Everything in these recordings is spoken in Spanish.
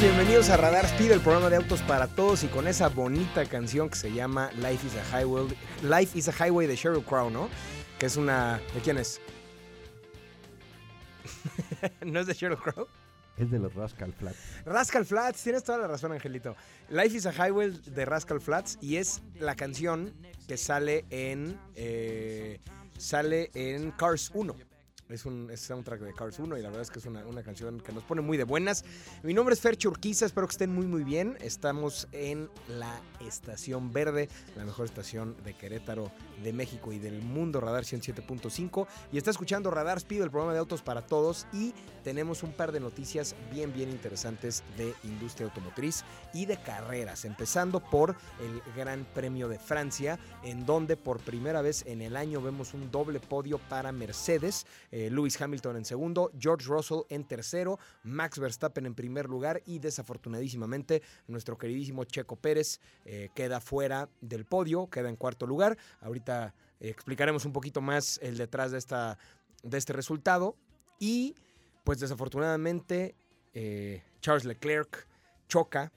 bienvenidos a Radar Speed, el programa de autos para todos y con esa bonita canción que se llama Life is a Highway, Life is a Highway de Sheryl Crow, ¿no? Que es una... ¿De quién es? ¿No es de Sheryl Crow? Es de los Rascal Flats. Rascal Flats, tienes toda la razón, Angelito. Life is a Highway de Rascal Flats y es la canción que sale en... eh, sale en Cars 1. Es un es soundtrack de Cars 1 y la verdad es que es una, una canción que nos pone muy de buenas. Mi nombre es Fercho Urquiza, espero que estén muy muy bien. Estamos en la Estación Verde, la mejor estación de Querétaro, de México y del mundo, Radar 107.5. Y está escuchando Radar Speed, el programa de autos para todos. Y tenemos un par de noticias bien bien interesantes de industria automotriz y de carreras. Empezando por el Gran Premio de Francia, en donde por primera vez en el año vemos un doble podio para Mercedes. Eh, Lewis Hamilton en segundo, George Russell en tercero, Max Verstappen en primer lugar y desafortunadísimamente nuestro queridísimo Checo Pérez eh, queda fuera del podio, queda en cuarto lugar. Ahorita explicaremos un poquito más el detrás de, esta, de este resultado y pues desafortunadamente eh, Charles Leclerc choca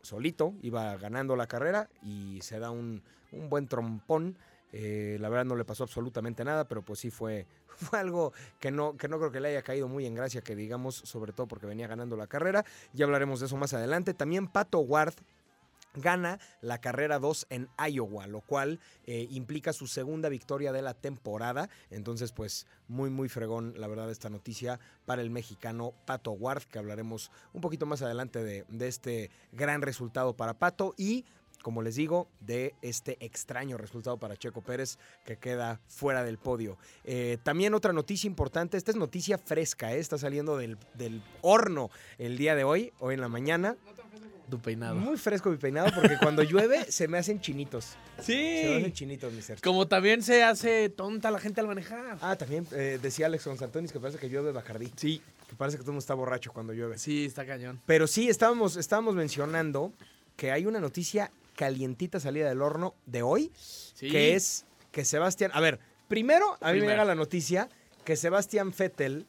solito, iba ganando la carrera y se da un, un buen trompón. La verdad no le pasó absolutamente nada, pero pues sí fue, fue algo que no, que no creo que le haya caído muy en gracia, que digamos, sobre todo porque venía ganando la carrera. Ya hablaremos de eso más adelante. También Pato Ward gana la carrera 2 en Iowa, lo cual eh, implica su segunda victoria de la temporada. Entonces, pues muy, muy fregón, la verdad, esta noticia para el mexicano Pato Ward, que hablaremos un poquito más adelante de, de este gran resultado para Pato y como les digo, de este extraño resultado para Checo Pérez que queda fuera del podio. Eh, también otra noticia importante, esta es noticia fresca, eh, está saliendo del, del, horno el día de hoy, hoy en la mañana. Tu peinado. Muy fresco mi peinado porque cuando llueve se me hacen chinitos. Sí. Se me hacen chinitos, mi ser. Como también se hace tonta la gente al manejar. Ah, también eh, decía Alex Gonzaltonis que parece que llueve Bacardí. Sí. Que parece que todo el mundo está borracho cuando llueve. Sí, está cañón. Pero sí, estábamos, estábamos mencionando que hay una noticia calientita salida del horno de hoy, Sí. que es que Sebastián, a ver, primero a mí me llega la noticia que Sebastián Vettel,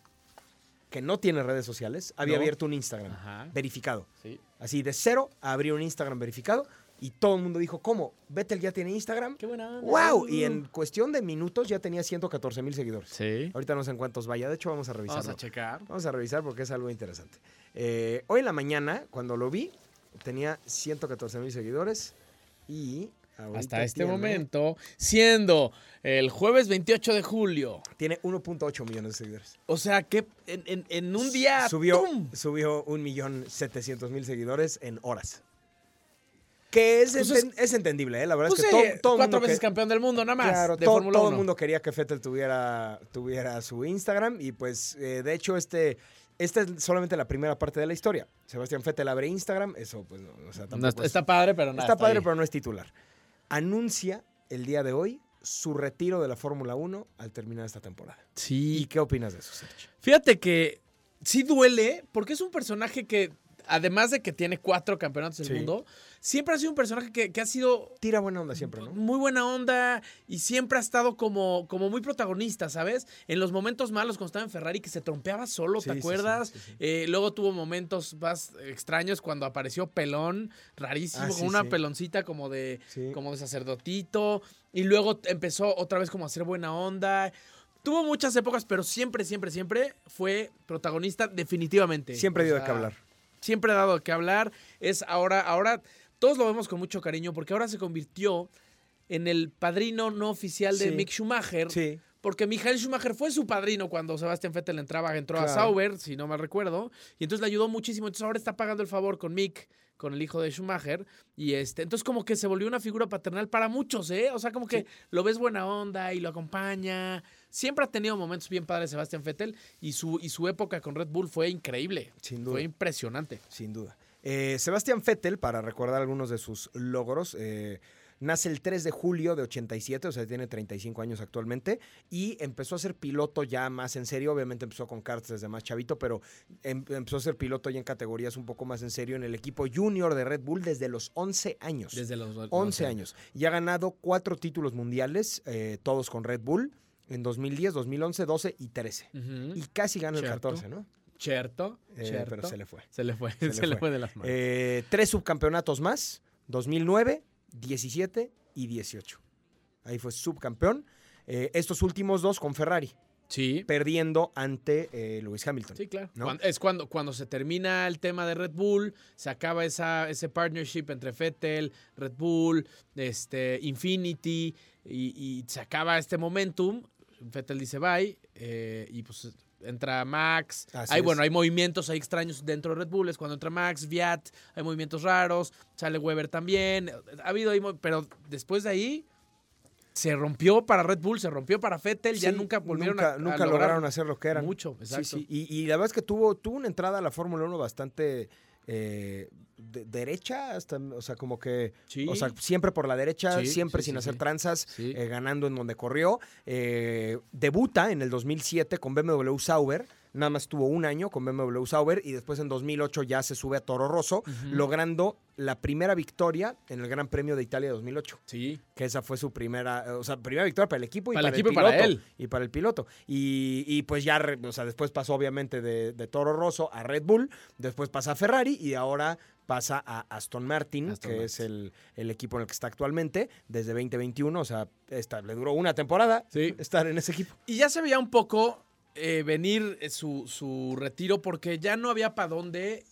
que no tiene redes sociales, había No. abierto un Instagram Ajá. verificado. Sí. Así de cero a abrir un Instagram verificado y todo el mundo dijo, ¿cómo? Vettel ya tiene Instagram. Qué buena onda. ¡Wow! Y en cuestión de minutos ya tenía 114 mil seguidores. Sí. Ahorita no sé en cuántos vaya, de hecho vamos a revisarlo. Vamos a checar. Vamos a revisar porque es algo interesante. Eh, hoy en la mañana, cuando lo vi, tenía 114 mil seguidores y Hasta este tiene- momento, siendo el jueves 28 de julio. Tiene 1.8 millones de seguidores. O sea que en, en- en un día. Subió, ¡tum! subió 1.700.000 seguidores en horas. Que es, Pues es- enten- es entendible, ¿eh? La verdad Pues es sí, que todo, todo el cuatro mundo veces que- campeón del mundo, nada más. Claro, de todo, Fórmula todo 1. el mundo quería que Fettel tuviera, tuviera su Instagram y pues eh, de hecho este, esta es solamente la primera parte de la historia. Sebastián Fettel abre Instagram, eso pues no, o sea, No, está, es- está padre, pero no. está padre, pero no es titular. Anuncia el día de hoy su retiro de la Fórmula 1 al terminar esta temporada. ¿Y Sí. qué opinas de eso, Sergio? Fíjate que sí duele, porque es un personaje que, además de que tiene cuatro campeonatos del Sí. mundo, siempre ha sido un personaje que, que ha sido Tira buena onda siempre, ¿no? muy buena onda y siempre ha estado como, como muy protagonista, ¿sabes? En los momentos malos cuando estaba en Ferrari que se trompeaba solo, ¿te sí, acuerdas? sí. Eh, luego tuvo momentos más extraños cuando apareció pelón, rarísimo, Ah, con una peloncita como de, como de sacerdotito. Y luego empezó otra vez como a hacer buena onda. Tuvo muchas épocas, pero siempre, siempre, siempre fue protagonista definitivamente. Siempre O dio de qué hablar. Siempre ha dado qué hablar. Es ahora, ahora, todos lo vemos con mucho cariño porque ahora se convirtió en el padrino no oficial de Sí. Mick Schumacher. Sí. Porque Michael Schumacher fue su padrino cuando Sebastian Vettel entraba, entró a. Sauber, si no mal recuerdo, y entonces le ayudó muchísimo. Entonces ahora está pagando el favor con Mick, con el hijo de Schumacher, y este, entonces como que se volvió una figura paternal para muchos, ¿eh? O sea, como que lo ves buena onda y lo acompaña. Siempre ha tenido momentos bien padres Sebastian Vettel y su, y su época con Red Bull fue increíble. Sin duda. Fue impresionante. Sin duda. Eh, Sebastián Vettel, para recordar algunos de sus logros, eh, nace el 3 de julio de 87, o sea, tiene 35 años actualmente, y empezó a ser piloto ya más en serio. Obviamente empezó con karts desde más chavito, pero em- empezó a ser piloto ya en categorías un poco más en serio en el equipo junior de Red Bull desde los 11 años. Desde los 11 años. Y ha ganado cuatro títulos mundiales, eh, todos con Red Bull, en 2010, 2011, 12 y 13. Ujú. Y casi gana el Cierto. 14, ¿no? Cierto, eh, cierto. pero se le fue. Se le fue, se se, le fue de las manos. Eh, tres subcampeonatos más, 2009, 17 y 18. Ahí fue subcampeón. Eh, estos últimos dos con Ferrari, sí, perdiendo ante eh, Lewis Hamilton. sí, claro. es cuando, cuando se termina el tema de Red Bull, se acaba esa, ese partnership entre Vettel, Red Bull, este, Infinity, y, y se acaba este momentum. Vettel dice bye, eh, y pues entra Max. Así hay, es. bueno, hay movimientos, hay extraños dentro de Red Bull. Es cuando entra Max, Viat, hay movimientos raros. Sale Weber también. Ha habido ahí, pero después de ahí se rompió para Red Bull, se rompió para Vettel. ya Sí, nunca volvieron nunca, a, a nunca lograr lograron hacer lo que eran. Mucho, Sí, exacto. sí. Y, y la verdad es que tuvo, tuvo una entrada a la Fórmula 1 bastante eh, de- derecha, hasta, o sea, como que, Sí. o sea, siempre por la derecha, Sí, siempre sí, sin hacer tranzas, eh, ganando en donde corrió. Eh, debuta en el 2007 con BMW Sauber. Nada más tuvo un año con BMW Sauber y después en 2008 ya se sube a Toro Rosso, logrando la primera victoria en el Gran Premio de Italia 2008 Sí. que esa fue su primera, o sea, primera victoria para el equipo y Para para, el equipo piloto. para él. Y para el piloto. Y, y pues ya, o sea, después pasó obviamente de, de Toro Rosso a Red Bull, después pasa a Ferrari y ahora pasa a Aston Martin, Aston que Martin. es el, el equipo en el que está actualmente, desde 2021, o sea, esta, le duró una temporada Sí. estar en ese equipo. Y ya se veía un poco eh, venir eh, su, su retiro porque ya no había para dónde.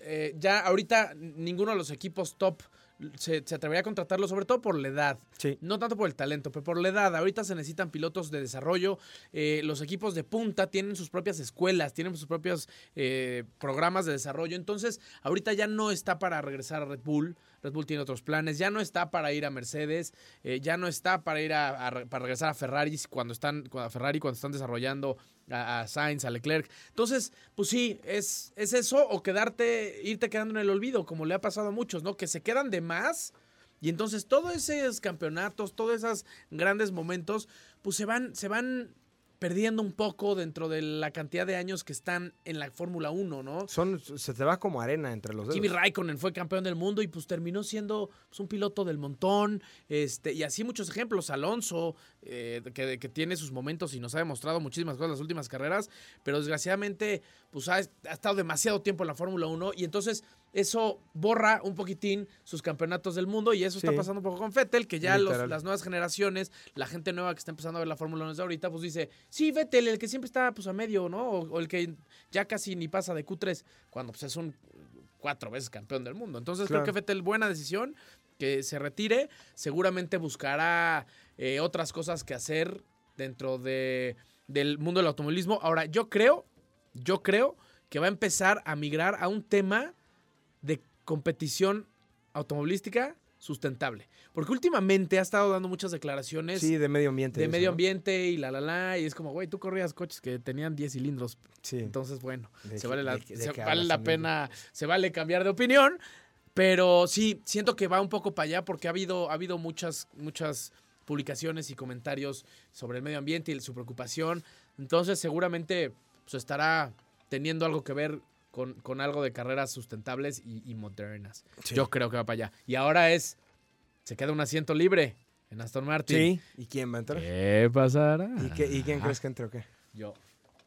Eh, ya ahorita ninguno de los equipos top se, se atrevería a contratarlo, sobre todo por la edad. Sí. No tanto por el talento, pero por la edad. Ahorita se necesitan pilotos de desarrollo. Eh, los equipos de punta tienen sus propias escuelas, tienen sus propios eh, programas de desarrollo. Entonces, ahorita ya no está para regresar a Red Bull. Red Bull tiene otros planes. Ya no está para ir a Mercedes. eh, ya no está para ir a, para regresar a Ferrari cuando están, a Ferrari cuando están desarrollando a, a Sainz, a Leclerc. Entonces, pues sí, es, es eso o quedarte, irte quedando en el olvido, como le ha pasado a muchos, ¿no? Que se quedan de más. Y entonces todos esos campeonatos, todos esos grandes momentos, pues se van, se van perdiendo un poco dentro de la cantidad de años que están en la Fórmula 1, ¿no? Son, se te va como arena entre los dedos. Kimi Raikkonen fue campeón del mundo y pues terminó siendo pues, un piloto del montón. Este, y así muchos ejemplos. Alonso, eh, que, que tiene sus momentos y nos ha demostrado muchísimas cosas en las últimas carreras, pero desgraciadamente pues ha, ha estado demasiado tiempo en la Fórmula 1 y entonces eso borra un poquitín sus campeonatos del mundo y eso está pasando un poco con Vettel, que ya los- las nuevas generaciones, la gente nueva que está empezando a ver la Fórmula 1 desde ahorita, pues dice, sí, Vettel, el que siempre está pues a medio, ¿no? O, o el que ya casi ni pasa de Q3, cuando pues es un cuatro veces campeón del mundo. Entonces Claro. creo que Vettel, buena decisión, que se retire, seguramente buscará eh, otras cosas que hacer dentro de, del mundo del automovilismo. Ahora, yo creo, yo creo que va a empezar a migrar a un tema de competición automovilística sustentable. Porque últimamente ha estado dando muchas declaraciones Sí, de medio ambiente. de eso, medio ¿no? ambiente y la la la. Y es como, güey, tú corrías coches que tenían 10 cilindros. Sí. Entonces, bueno, ¿De se vale la, de qué- de se qué vale la pena, se vale cambiar de opinión. Pero sí, siento que va un poco para allá porque ha habido, ha habido muchas, muchas publicaciones y comentarios sobre el medio ambiente y su preocupación. Entonces, seguramente pues, estará teniendo algo que ver con, con algo de carreras sustentables y, y modernas. Sí. Yo creo que va para allá. Y ahora es, se queda un asiento libre en Aston Martin. Sí. ¿Y quién va a entrar? ¿Qué pasará? ¿Y, qué- y quién crees que entre o qué? Yo.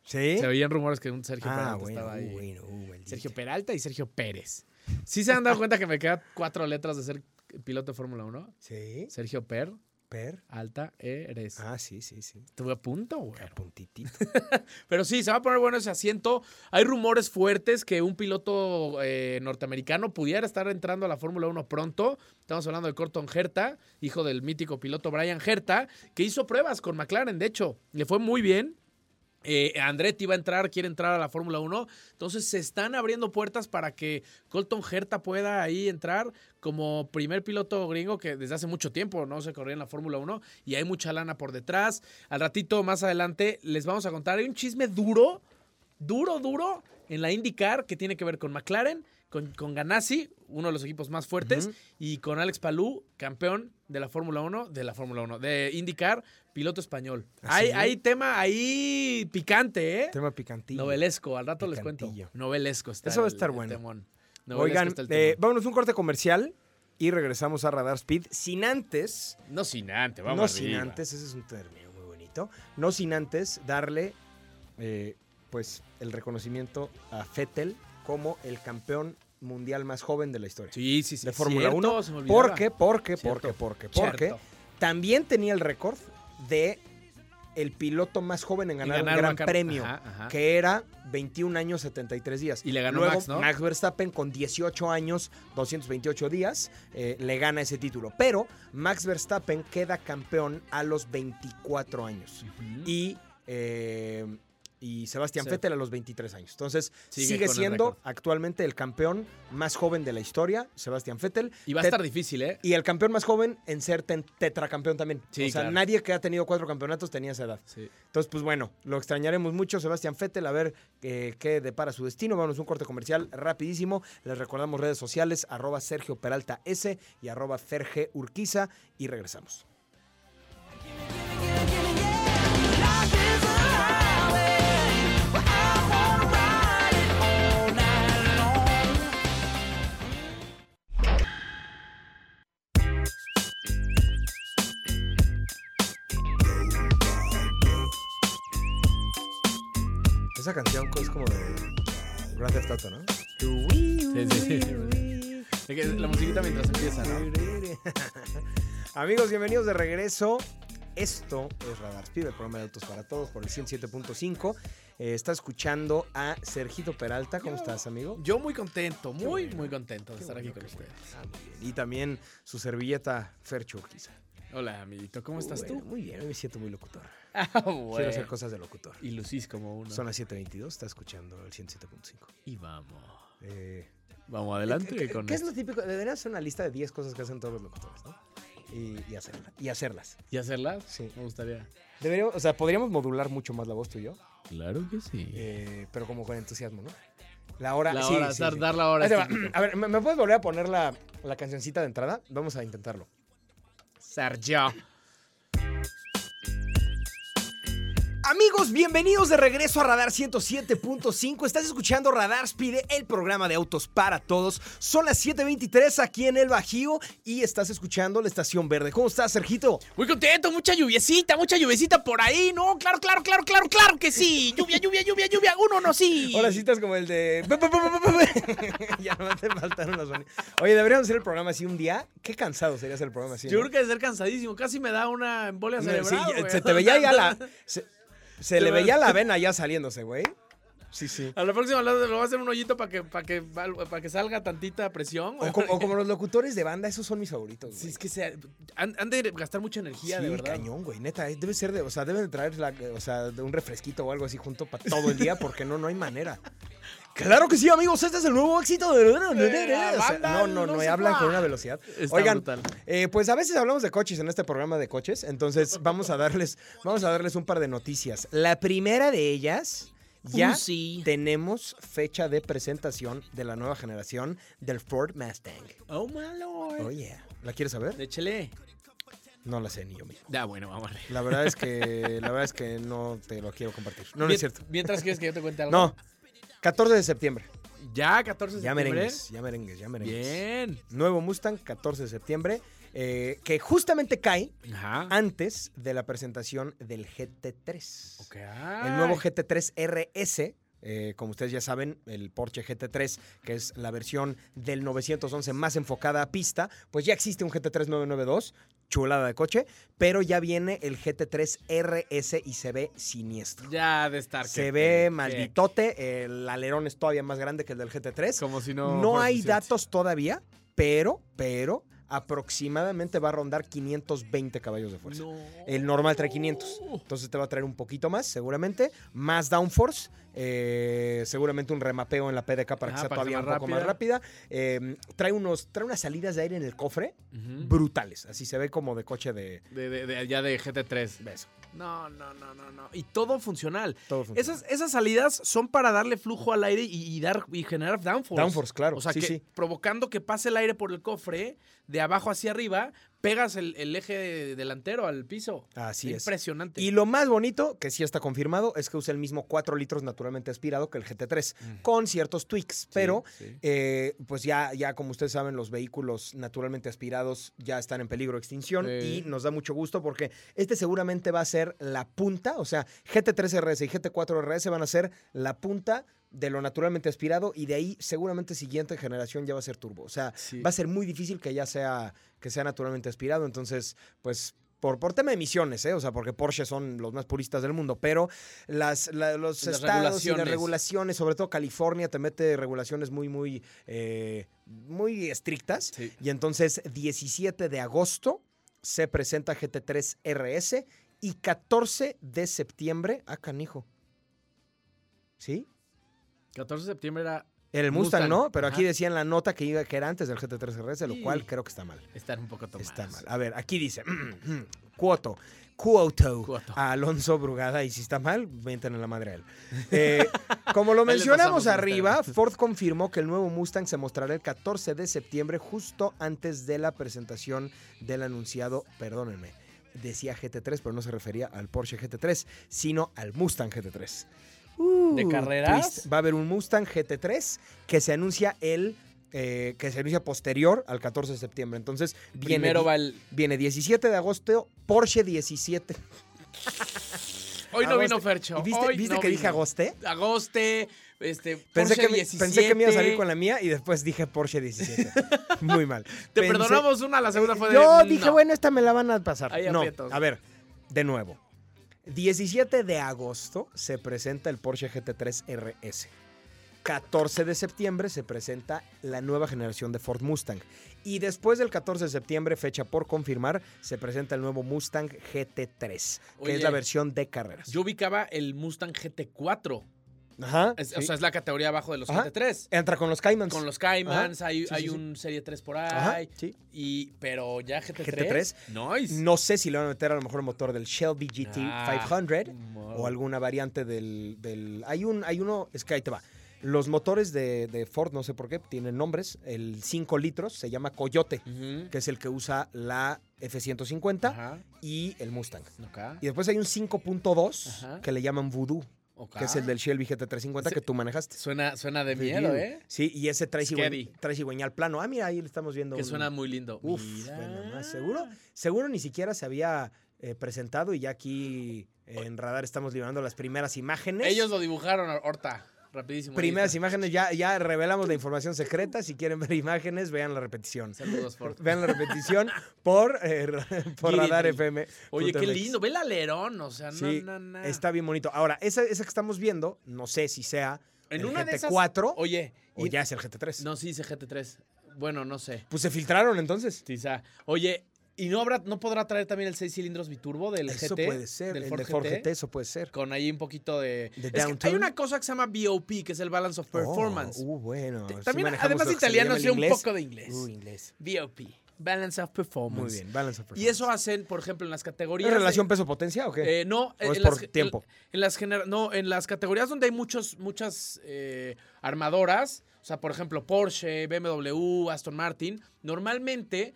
¿Sí? Se oían rumores que un Sergio Ah, Peralta bueno, estaba ahí. uh, bueno, uh. Sergio Peralta y Sergio Pérez. ¿Sí se han dado cuenta que me quedan cuatro letras de ser piloto de Fórmula 1? Sí. Sergio Per, Per. Alta, Eres. Ah, sí, sí, sí. Estuve a punto, güey. A puntitito. Pero sí, se va a poner bueno ese asiento. Hay rumores fuertes que un piloto eh, norteamericano pudiera estar entrando a la Fórmula 1 pronto. Estamos hablando de Corton Herta, hijo del mítico piloto Brian Herta, que hizo pruebas con McLaren, de hecho. Le fue muy bien. Eh, Andretti va a entrar, quiere entrar a la Fórmula 1. Entonces se están abriendo puertas para que Colton Herta pueda ahí entrar como primer piloto gringo que desde hace mucho tiempo no se corría en la Fórmula 1 y hay mucha lana por detrás. Al ratito, más adelante, les vamos a contar. Hay un chisme duro, duro, duro en la IndyCar que tiene que ver con McLaren, con, con Ganassi, uno de los equipos más fuertes, y con Alex Palou, campeón de la Fórmula 1, de la Fórmula 1, de IndyCar, piloto español. ¿Ah, Hay, hay tema ahí picante, ¿eh? Tema picantillo. Novelesco, al rato les cuento. Novelesco está. Eso va a el- estar el bueno. Novelesco Oigan, está el eh, vámonos un corte comercial y regresamos a Radar Speed. Sin antes, no sin antes, vamos no sin antes, ese es un término muy bonito, no sin antes darle eh, pues el reconocimiento a Fettel como el campeón mundial más joven de la historia. Sí, sí, sí. de Fórmula cierto, 1. se me olvidaba. ¿Por qué? Porque, Cierto. porque, porque, porque Cierto. también tenía el récord de el piloto más joven en ganar, ganar un gran premio, Ajá, ajá. que era 21 años 73 días. Y le ganó Luego, Max, ¿no? Verstappen con 18 años 228 días eh, le gana ese título. Pero Max Verstappen queda campeón a los 24 años. Y, eh, y Sebastián Sí. Vettel a los 23 años. Entonces, Sigue sigue, con el siendo actualmente el campeón más joven de la historia, Sebastián Vettel. Y va a Tet- estar difícil, ¿eh? y el campeón más joven en ser tetracampeón también. Sí, o sea, claro. nadie que ha tenido cuatro campeonatos tenía esa edad. Sí. Entonces, pues bueno, lo extrañaremos mucho, Sebastián Vettel, a ver eh, qué depara su destino. Vamos a un corte comercial rapidísimo. Les recordamos redes sociales, arroba Sergio Peralta S y arroba Ferge Urquiza y regresamos. Esa canción es como de Grand Theft Auto, ¿no? Sí, sí. La musiquita mientras empieza, ¿no? Amigos, bienvenidos de regreso. Esto es Radar Speed, el programa de autos para todos por el 107.5. Eh, está escuchando a Sergito Peralta. ¿Cómo estás, amigo? Yo muy contento, muy, bueno. muy contento de Qué estar bueno, aquí con ustedes. Ah, muy bien. Y también su servilleta Fercho Urquiza. Hola, amiguito, ¿cómo estás Bueno, tú? Muy bien, me siento muy locutor. Ah, Quiero hacer cosas de locutor. Y lucís como uno. Son las 7.22, está escuchando el 107.5. Y vamos. Eh, Vamos adelante ¿Qué, con qué es lo típico? Deberían hacer una lista de 10 cosas que hacen todos los locutores, ¿no? Y, y hacerla- y hacerlas. ¿Y hacerlas? Sí. Me gustaría. Deberíamos, o sea, podríamos modular mucho más la voz tú y yo, Claro que sí. eh, pero como con entusiasmo, ¿no? La hora, la sí, hora, sí, dar, sí. dar la hora. A ver, ¿me, me puedes volver a poner la, la cancioncita de entrada? Vamos a intentarlo. Sergio. Amigos, bienvenidos de regreso a Radar 107.5. Estás escuchando Radar Speed, el programa de autos para todos. Son las 7.23 aquí en el Bajío y estás escuchando la Estación Verde. ¿Cómo estás, Sergito? Muy contento, mucha lluviecita, mucha lluviecita por ahí, ¿no? Claro, claro, claro, claro, claro que sí. Lluvia, lluvia, lluvia, lluvia. Uno no sí. Ahora sí estás como el de... ya no te faltaron los sonidos. Oye, deberíamos hacer el programa así un día. Qué cansado sería hacer el programa así. Yo ¿no? creo que debe ser cansadísimo. Casi me da una embolia cerebral. se te veía ya la... Se, se le veía ve- la vena ya saliéndose, güey. Sí, sí. A la próxima lo, lo voy a hacer un hoyito para que, para que, para que salga tantita presión. O como, o como los locutores de banda, esos son mis favoritos. Sí, güey. es que sea, han, han de gastar mucha energía, Sí, de verdad. cañón, güey. Neta, eh, debe ser de, o sea, deben de traer la- o sea, de un refresquito o algo así junto para todo el día, porque no, no hay manera. Claro que sí, amigos, este es el nuevo éxito de... la O sea, banda, no, no, no hablan con una velocidad. Está Oigan, brutal. eh, pues a veces hablamos de coches en este programa de coches, entonces vamos a darles, vamos a darles un par de noticias. La primera de ellas, ya Uh, sí. tenemos fecha de presentación de la nueva generación del Ford Mustang. Oh, my lord. Oh, yeah. ¿La quieres saber? Échele. No la sé ni yo mismo. Ya, bueno, vamos a ver. La verdad es que la verdad es que no te lo quiero compartir. No, no es cierto. Mientras quieres que yo te cuente algo. No. 14 de septiembre. Ya, 14 de Ya septiembre. merengues, ya merengues, ya merengues. Bien. Nuevo Mustang, 14 de septiembre, eh, que justamente cae Ajá. antes de la presentación del GT3. Ok. El nuevo GT3 RS. eh, como ustedes ya saben, el Porsche GT3, que es la versión del 911 más enfocada a pista, pues ya existe un GT3 992, chulada de coche, pero ya viene el GT3 RS y se ve siniestro. Ya de estar. Se que- ve que- malditote, el alerón es todavía más grande que el del GT3. Como si no. No hay datos todavía, pero, pero aproximadamente va a rondar 520 caballos de fuerza. No. El normal trae 500. Entonces te va a traer un poquito más, seguramente. Más downforce. eh, seguramente un remapeo en la PDK para que Ah, sea para que todavía un sea poco más más rápida. Eh, trae, unos, trae unas salidas de aire en el cofre brutales. Así se ve como de coche de... De, de, de- ya de GT3. de eso. No, no, no, no, no. Y todo funcional. Todo funciona. Esas, esas salidas son para darle flujo al aire y, y dar y generar downforce. Downforce, claro. O sea, sí, que sí. provocando que pase el aire por el cofre de abajo hacia arriba pegas el, el eje delantero al piso. Así es. Impresionante. Y lo más bonito, que sí está confirmado, es que usa el mismo 4 litros naturalmente aspirado que el GT3, con ciertos tweaks. Pero, eh, pues ya, ya como ustedes saben, los vehículos naturalmente aspirados ya están en peligro de extinción Sí. y nos da mucho gusto porque este seguramente va a ser la punta, o sea, GT3 RS y GT4 RS van a ser la punta de lo naturalmente aspirado y de ahí seguramente siguiente generación ya va a ser turbo. O sea, Sí. va a ser muy difícil que ya sea, que sea naturalmente aspirado. Entonces, pues por, por tema de emisiones, ¿eh? o sea, porque Porsche son los más puristas del mundo, pero las, la- los Las estados y las regulaciones. sobre todo California, te mete regulaciones muy, muy, eh, muy estrictas. Sí. Y entonces, 17 de agosto se presenta GT3 RS y 14 de septiembre, ah, canijo. ¿Sí? 14 de septiembre era. El Mustang, Mustang, ¿no? Pero aquí decía en la nota que, iba, que era antes del GT3 RS, lo cual creo que está mal. Estar un poco tomados. Está mal. A ver, aquí dice, Cuoto, Cuoto, Cuoto. a Alonso Brugada, y si está mal, venten en la madre a él. Eh, como lo mencionamos arriba. Ford confirmó que el nuevo Mustang se mostrará el 14 de septiembre, justo antes de la presentación del anunciado, perdónenme, decía GT3, pero no se refería al Porsche GT3, sino al Mustang GT3. ¿De Uh, carreras? twist. Va a haber un Mustang GT3 que se anuncia el... eh, que se anuncia posterior al 14 de septiembre. Entonces, viene, Primero va el. viene 17 de agosto, Porsche 17. Hoy no vino. Fercho. ¿Y ¿Viste, hoy viste no que dije agoste? Agoste, este, Pensé Porsche que, me, 17. pensé que me iba a salir con la mía y después dije Porsche 17. Muy mal. Te Pensé- perdonamos una, la segunda fue de. Yo dije, no. bueno, esta me la van a pasar. Ahí no, aprietos. a ver, de nuevo. 17 de agosto se presenta el Porsche GT3 RS. 14 de septiembre se presenta la nueva generación de Ford Mustang. Y después del 14 de septiembre, fecha por confirmar, se presenta el nuevo Mustang GT3, que Oye, es la versión de carreras. Yo ubicaba el Mustang GT4. Ajá. Es- sí. O sea, es la categoría abajo de los Ajá. GT3. Entra con los Caymans. Con los Caymans, hay, Sí, hay sí. un Serie 3 por ahí. Sí. Y, pero ya GT3. GT3. Nice. No sé si le van a meter a lo mejor el motor del Shelby GT Ah, 500 mo- o alguna variante del, del- Hay un, hay uno, es que ahí te va. Los motores de, de Ford, no sé por qué, tienen nombres. El 5 litros se llama Coyote, Ujú. que es el que usa la F-150 Ajá. y el Mustang. Ok. Y después hay un 5.2 Ajá. que le llaman Voodoo, que es el del Shelby GT350 Sí. que tú manejaste. Suena, suena de miedo, ¿eh? Sí, y ese trae, cigüeñal, plano. Ah, mira, ahí le estamos viendo. Que un- suena muy lindo. Uf, Mira. bueno, más seguro. Seguro ni siquiera se había eh, presentado y ya aquí en Radar estamos liberando las primeras imágenes. Ellos lo dibujaron ahorita, rapidísimo. Primeras imágenes, ya, ya revelamos la información secreta. Si quieren ver imágenes, vean la repetición. Saludos, Ford. Vean la repetición por, eh, por Radar. FM. Oye, qué lindo. Ve el alerón, o sea, no, Sí, no, no. Está bien bonito. Ahora, esa, esa que estamos viendo, no sé si sea En el una de esas- GT4 Oye, o y- ya es el GT3. no, sí dice GT3. Bueno, no sé. Pues se filtraron entonces. Quizá. Oye, ¿y no habrá, no podrá traer también el 6 cilindros biturbo del Eso GT? puede ser. Del el Ford de Ford GT? GT, eso puede ser. Con ahí un poquito de. De Es que hay una cosa que se llama BOP, que es el Balance of Performance. Oh, uh, bueno. También, manejamos además italiano, el sé un poco de inglés. Uh, inglés. BOP, Balance of Performance. Muy bien, balance of Y performance. eso hacen, por ejemplo, en las categorías. ¿Es de- relación peso-potencia o qué? Eh, no, ¿O es en por las, en- tiempo? En, las genera- no, en las categorías donde hay muchos, muchas eh, armadoras, o sea, por ejemplo, Porsche, BMW, Aston Martin, normalmente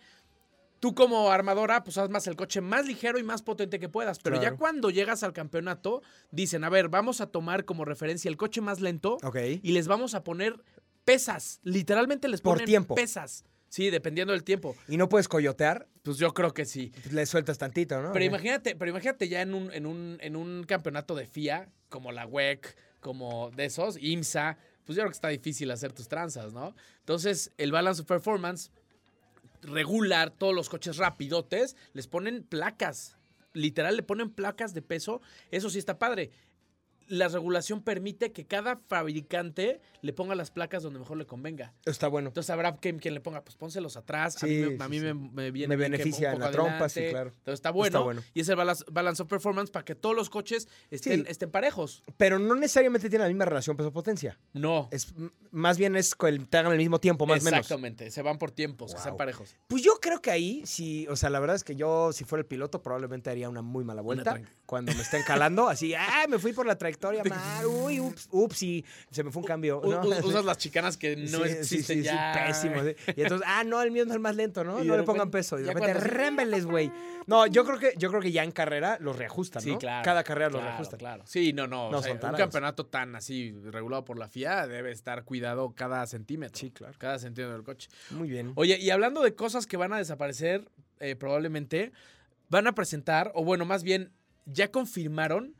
tú como armadora, pues haz más el coche más ligero y más potente que puedas. Pero Claro. ya cuando llegas al campeonato, dicen, a ver, vamos a tomar como referencia el coche más lento ok. y les vamos a poner pesas. Literalmente les Por ponen tiempo. pesas. Sí, dependiendo del tiempo. Y no puedes coyotear, Pues yo creo que sí. pues le sueltas tantito, ¿no? Pero imagínate, pero imagínate ya en un, en un, en un campeonato de FIA, como la WEC, como de esos, IMSA, pues yo creo que está difícil hacer tus tranzas, ¿no? Entonces, el Balance of Performance regular todos los coches rapidotes, les ponen placas. Literal, le ponen placas de peso. Eso sí está padre. La regulación permite que cada fabricante le ponga las placas donde mejor le convenga. Está bueno. Entonces habrá quien, quien le ponga, pues pónselos atrás. a mí, me, a mí sí. me, me viene beneficia en la trompa, sí, claro. Entonces está bueno. bueno. Y es el balance, balance of performance para que todos los coches estén, Sí. estén parejos. Pero no necesariamente tiene la misma relación peso-potencia. No. Es, más bien es que te hagan el mismo tiempo, más o menos. Exactamente. Se van por tiempos, que sean Wow. parejos. Pues yo creo que ahí, sí, o sea, la verdad es que yo, si fuera el piloto, probablemente haría una muy mala vuelta cuando me estén calando, así, ah, me fui por la trayectoria mal. Uy, ups, ups, y se me fue un cambio. ¿no? Usas las chicanas que no Sí, sí, existen sí, sí, ya. pésimo. sí. Y entonces, ah, no, el mío es el más lento, ¿no? Y no le pongan peso. Y de repente, rémbeles, güey. No, yo creo que yo creo que ya en carrera los reajustan, Sí, ¿no? claro. Cada carrera los reajustan. Claro, Sí, no, no. No, o sea, son un campeonato tan así regulado por la FIA debe estar cuidado cada centímetro. Sí, claro. Cada centímetro del coche. Muy bien. Oye, y hablando de cosas que van a desaparecer, eh, probablemente van a presentar, o bueno, más bien, ya confirmaron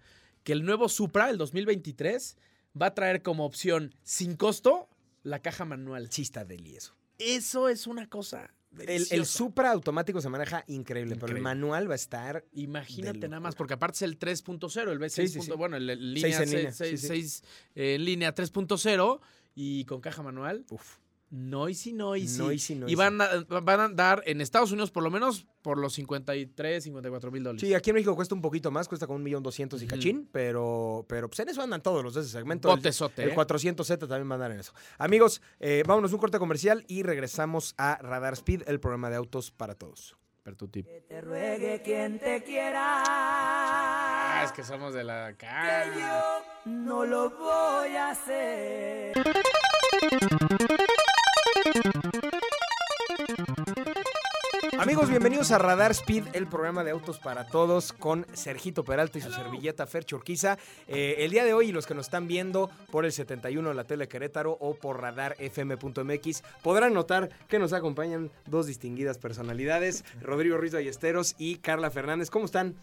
que el nuevo Supra, el 2023, va a traer como opción sin costo la caja manual. Sí está deli eso. Es una cosa. El, el Supra automático se maneja increíble, pero el manual va a estar Imagínate de nada más, porque aparte es el 3.0, el B6. Sí, sí, sí. Bueno, el, el Seis línea en línea, 6, sí, sí. 6, eh, línea 3.0 y con caja manual. uf, Noisy, noisy. Noisy, Y noisy. van a, van a dar en Estados Unidos por lo menos por los 53, 54 mil dólares. Sí, aquí en México cuesta un poquito más, cuesta como un millón doscientos y cachín, pero, pero pues en eso andan todos los de ese segmento. El- Botezote, El, ¿eh? 400Z también va a andar en eso. Amigos, eh, vámonos un corte comercial y regresamos a Radar Speed, el programa de autos para todos. Per tu tip. te ruegue quien te quiera. Ah, es que somos de la acá. que yo no lo voy a hacer. Amigos, bienvenidos a Radar Speed, el programa de autos para todos con Sergito Peralta y su servilleta Fer Churquiza. Eh, el día de hoy, los que nos están viendo por el 71 de la tele Querétaro o por radarfm.mx, podrán notar que nos acompañan dos distinguidas personalidades, Rodrigo Ruiz Ballesteros y Carla Fernández. ¿Cómo están?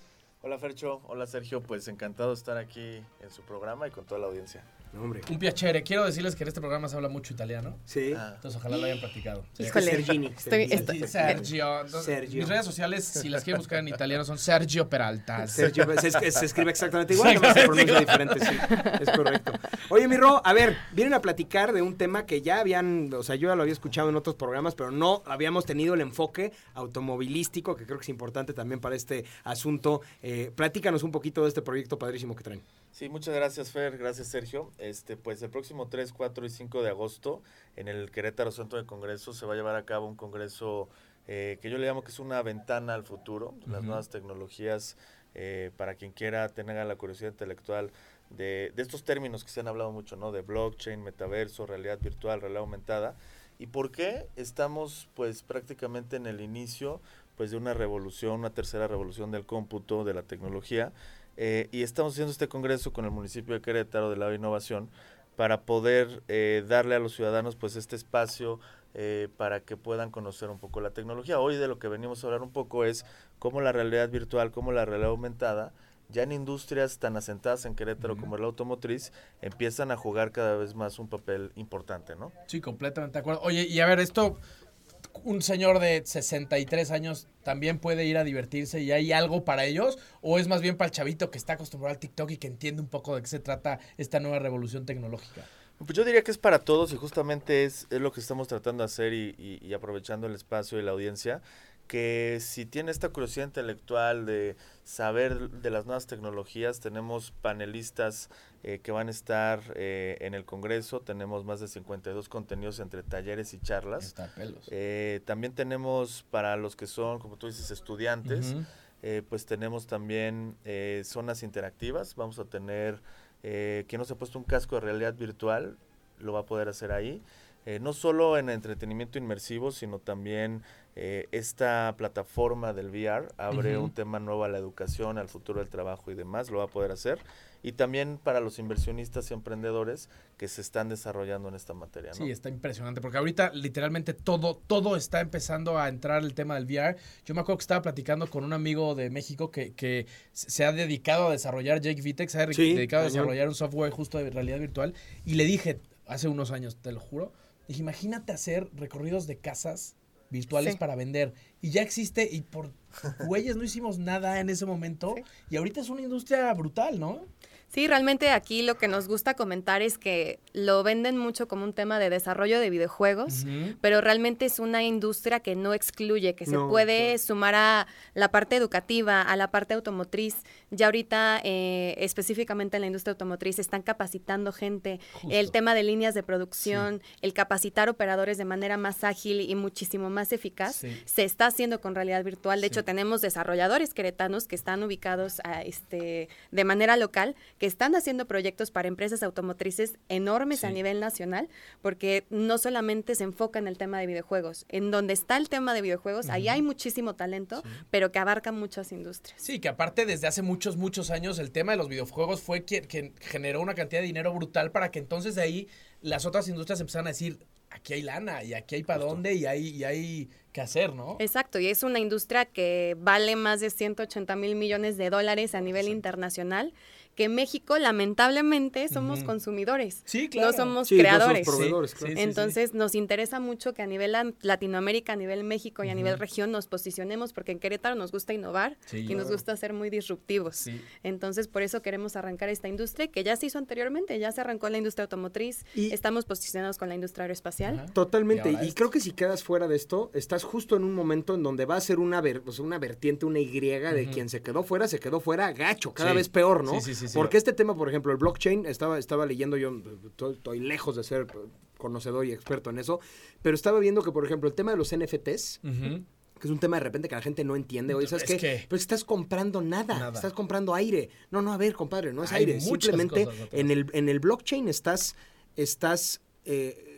Hola Fercho, hola Sergio, pues encantado de estar aquí en su programa y con toda la audiencia. No, hombre. Un piacere. Quiero decirles que en este programa se habla mucho italiano. Sí. Ah, Entonces ojalá lo hayan practicado. Sí. Híjole. Sergini. Estoy- Sergio. Sergio. Mis redes sociales, si las quieren buscar en italiano, son Sergio Peralta. Sergio, se, se- se escribe exactamente igual, nomás se pronuncia diferente, sí, es correcto. Oye, mi Ro, a ver, vienen a platicar de un tema que ya habían, o sea, yo ya lo había escuchado en otros programas, pero no habíamos tenido el enfoque automovilístico, que creo que es importante también para este asunto. Eh, platícanos un poquito de este proyecto padrísimo que traen. Sí, muchas gracias Fer, gracias Sergio. Este, pues el próximo 3, 4 y 5 de agosto en el Querétaro Centro de Congresos se va a llevar a cabo un congreso eh, que yo le llamo que es una ventana al futuro, las nuevas tecnologías, eh, para quien quiera tener la curiosidad intelectual de, de estos términos que se han hablado mucho, ¿no? De blockchain, metaverso, realidad virtual, realidad aumentada. ¿Y por qué estamos pues prácticamente en el inicio pues de una revolución, una tercera revolución del cómputo, de la tecnología? Eh, y estamos haciendo este congreso con el municipio de Querétaro de la innovación para poder eh, darle a los ciudadanos pues este espacio eh, para que puedan conocer un poco la tecnología. Hoy de lo que venimos a hablar un poco es cómo la realidad virtual, cómo la realidad aumentada, ya en industrias tan asentadas en Querétaro como la automotriz, empiezan a jugar cada vez más un papel importante, ¿no? Sí, completamente de acuerdo. Oye, y a ver, esto, un señor de 63 años también puede ir a divertirse y hay algo para ellos, o es más bien para el chavito que está acostumbrado al TikTok y que entiende un poco de qué se trata esta nueva revolución tecnológica. Pues yo diría que es para todos y justamente es, es lo que estamos tratando de hacer y, y- y aprovechando el espacio y la audiencia, que si tiene esta curiosidad intelectual de saber de las nuevas tecnologías, tenemos panelistas eh, que van a estar eh, en el Congreso, tenemos más de 52 contenidos entre talleres y charlas. Eh, también tenemos para los que son, como tú dices, estudiantes, pues tenemos también zonas interactivas. Vamos a tener, quien no se ha puesto un casco de realidad virtual, lo va a poder hacer ahí. Eh, no solo en entretenimiento inmersivo, sino también eh, esta plataforma del VR abre Ujú. un tema nuevo a la educación, al futuro del trabajo y demás, lo va a poder hacer. Y también para los inversionistas y emprendedores que se están desarrollando en esta materia. ¿no? Sí, está impresionante, porque ahorita literalmente todo, todo está empezando a entrar el tema del VR. Yo me acuerdo que estaba platicando con un amigo de México que, que se ha dedicado a desarrollar, Jake Vitex, se ha Sí, dedicado a desarrollar un software justo de realidad virtual, y le dije, hace unos años, te lo juro, dije, imagínate hacer recorridos de casas virtuales Sí. para vender. Y ya existe, y por güeyes no hicimos nada en ese momento, Sí. y ahorita es una industria brutal, ¿no? Sí, realmente aquí lo que nos gusta comentar es que lo venden mucho como un tema de desarrollo de videojuegos, pero realmente es una industria que no excluye, que se puede sumar a la parte educativa, a la parte automotriz. Ya ahorita, eh, específicamente en la industria automotriz, están capacitando gente. El tema de líneas de producción, el capacitar operadores de manera más ágil y muchísimo más eficaz, Sí. se está haciendo con realidad virtual. De hecho, tenemos desarrolladores queretanos que están ubicados a, este, de manera local que están haciendo proyectos para empresas automotrices enormes a nivel nacional, porque no solamente se enfoca en el tema de videojuegos. En donde está el tema de videojuegos, ahí hay muchísimo talento, pero que abarca muchas industrias. Sí, que aparte desde hace muchos, muchos años el tema de los videojuegos fue quien, quien generó una cantidad de dinero brutal para que entonces de ahí las otras industrias empezaran a decir, aquí hay lana y aquí hay para dónde y hay, y hay que hacer, ¿no? Exacto, y es una industria que vale más de 180 mil millones de dólares a nivel internacional, que México lamentablemente somos consumidores, Sí, claro. no somos Sí, no somos creadores. proveedores, Sí, claro. sí, sí. Entonces nos interesa mucho que a nivel Latinoamérica, a nivel México y a nivel región nos posicionemos porque en Querétaro nos gusta innovar Sí. y nos gusta ser muy disruptivos. Sí. Entonces por eso queremos arrancar esta industria que ya se hizo anteriormente, ya se arrancó la industria automotriz, Y- estamos posicionados con la industria aeroespacial. Totalmente. Y creo que si quedas fuera de esto, estás justo en un momento en donde va a ser una, ver- o sea, una vertiente, una Y de quien se quedó fuera, se quedó fuera gacho, cada Sí. vez peor, ¿no? Sí, sí, sí, sí. Porque este tema, por ejemplo, el blockchain, estaba, estaba leyendo yo, estoy, lejos de ser conocedor y experto en eso, pero estaba viendo que, por ejemplo, el tema de los NFTs, que es un tema de repente que la gente no entiende. Oye, ¿sabes Es qué? que- Pero estás comprando nada, Nada. estás comprando aire. No, no, a ver, compadre, no es Hay aire. Simplemente cosas en el, en el blockchain estás, estás eh,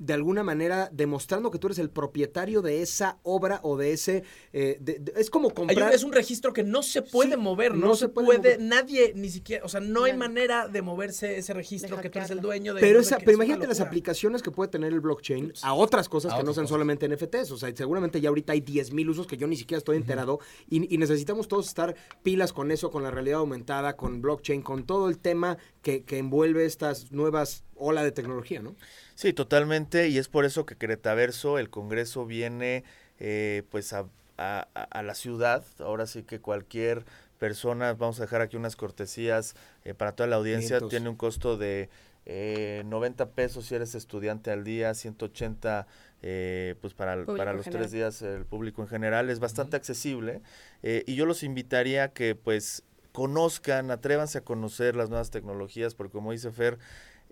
de alguna manera demostrando que tú eres el propietario de esa obra o de ese... eh, de- de- es como Hay comprar... es un registro que no se puede Sí, mover, no, no se, se puede puede, mover. nadie, ni siquiera, o sea, no hay manera de moverse ese registro que tú eres el dueño de. Pero, esa, pero es imagínate las aplicaciones que puede tener el blockchain a otras cosas A que no sean cosas. solamente NFTs. O sea, seguramente ya ahorita hay 10.000 usos que yo ni siquiera estoy enterado y, y necesitamos todos estar pilas con eso, con la realidad aumentada, con blockchain, con todo el tema que, que envuelve estas nuevas ola de tecnología, ¿no? Sí, totalmente, y es por eso que Queretaverso, el Congreso viene eh, pues a, a- a- la ciudad, ahora sí que cualquier persona, vamos a dejar aquí unas cortesías eh, para toda la audiencia, tiene un costo de eh, 90 pesos si eres estudiante al día, 180 eh, pues para, para los tres días el público en general, es bastante accesible eh, y yo los invitaría a que pues conozcan, atrévanse a conocer las nuevas tecnologías, porque como dice Fer,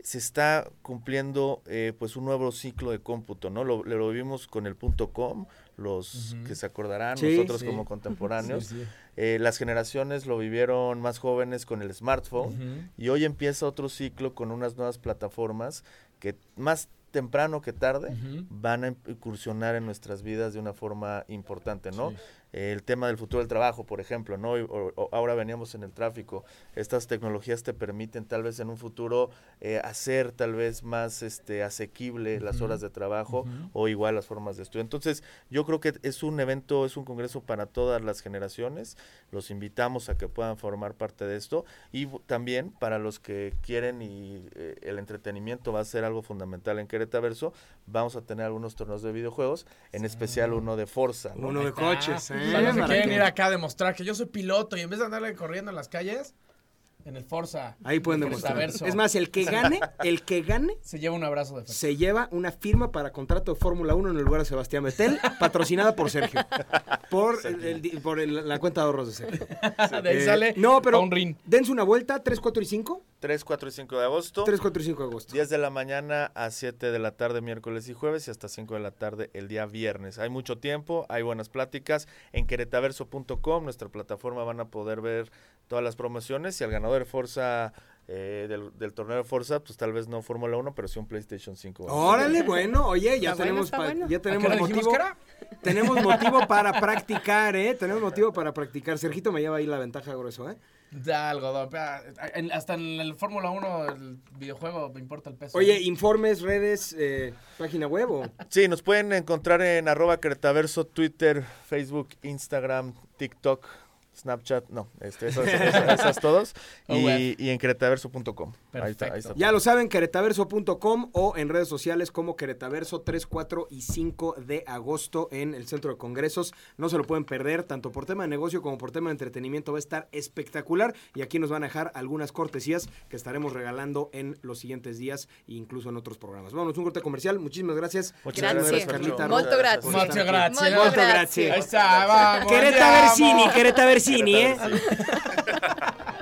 se está cumpliendo eh, pues un nuevo ciclo de cómputo, ¿no? Lo, lo vimos con el punto com, los que se acordarán, Sí, nosotros sí. como contemporáneos. Sí. Eh, las generaciones lo vivieron más jóvenes con el smartphone y hoy empieza otro ciclo con unas nuevas plataformas que más temprano que tarde van a incursionar en nuestras vidas de una forma importante, ¿no? El tema del futuro del trabajo, por ejemplo, ¿no? Y- o- o ahora veníamos en el tráfico. Estas tecnologías te permiten tal vez en un futuro eh, hacer tal vez más este asequible las horas de trabajo o igual las formas de estudio. Entonces, yo creo que es un evento, es un congreso para todas las generaciones. Los invitamos a que puedan formar parte de esto y también para los que quieren y eh, el entretenimiento va a ser algo fundamental en Querétaverso, vamos a tener algunos torneos de videojuegos, en especial uno de Forza, ¿no? Uno de coches, ¿eh? Quieren ir acá a demostrar que yo soy piloto y en vez de andarle corriendo en las calles, en el Forza. Ahí pueden demostrar. Es más, el que gane, el que gane se lleva un abrazo de fe. se lleva una firma para contrato de Fórmula 1 en el lugar de Sebastián Vettel, patrocinada por Sergio. Por, el- el di- por el- la cuenta de ahorros de Sergio. de ahí Eh, sale no, pero un ring. dense una vuelta, 3, 4 y 5. 3, 4 y 5 de agosto. 3, 4 y 5 de agosto. 10 de la mañana a 7 de la tarde miércoles y jueves y hasta 5 de la tarde el día viernes. Hay mucho tiempo, hay buenas pláticas. En queretaverso.com, nuestra plataforma, van a poder ver todas las promociones y al ganador de Forza, eh, del, del torneo de Forza, pues tal vez no Fórmula 1, pero sí un PlayStation 5. Órale, bueno, oye, ya Está bueno, tenemos, está pa- bueno. ya ¿A qué tenemos motivo. Tenemos motivo para practicar, ¿eh? Tenemos motivo para practicar. Sergito me lleva ahí la ventaja grueso, ¿eh? Da algodón. hasta en el Fórmula 1, el videojuego, me importa el peso. Oye, informes, redes, eh, página web o... Sí, nos pueden encontrar en arroba Queretaverso, Twitter, Facebook, Instagram, TikTok, Snapchat, no, este, esas, esas- esas todos. Oh, y, y en queretaverso.com. Ahí está, ahí está. Ya lo saben, queretaverso.com o en redes sociales como Queretaverso 3, 4 y 5 de agosto en el Centro de Congresos. No se lo pueden perder, tanto por tema de negocio como por tema de entretenimiento. Va a estar espectacular y aquí nos van a dejar algunas cortesías que estaremos regalando en los siguientes días e incluso en otros programas. Vamos, un corte comercial. Muchísimas gracias. Muchas. Carlita. Aquí. grazie. Molto Molto grazie. grazie. Ahí está, vamos. Queretaversini, andiamo. 几年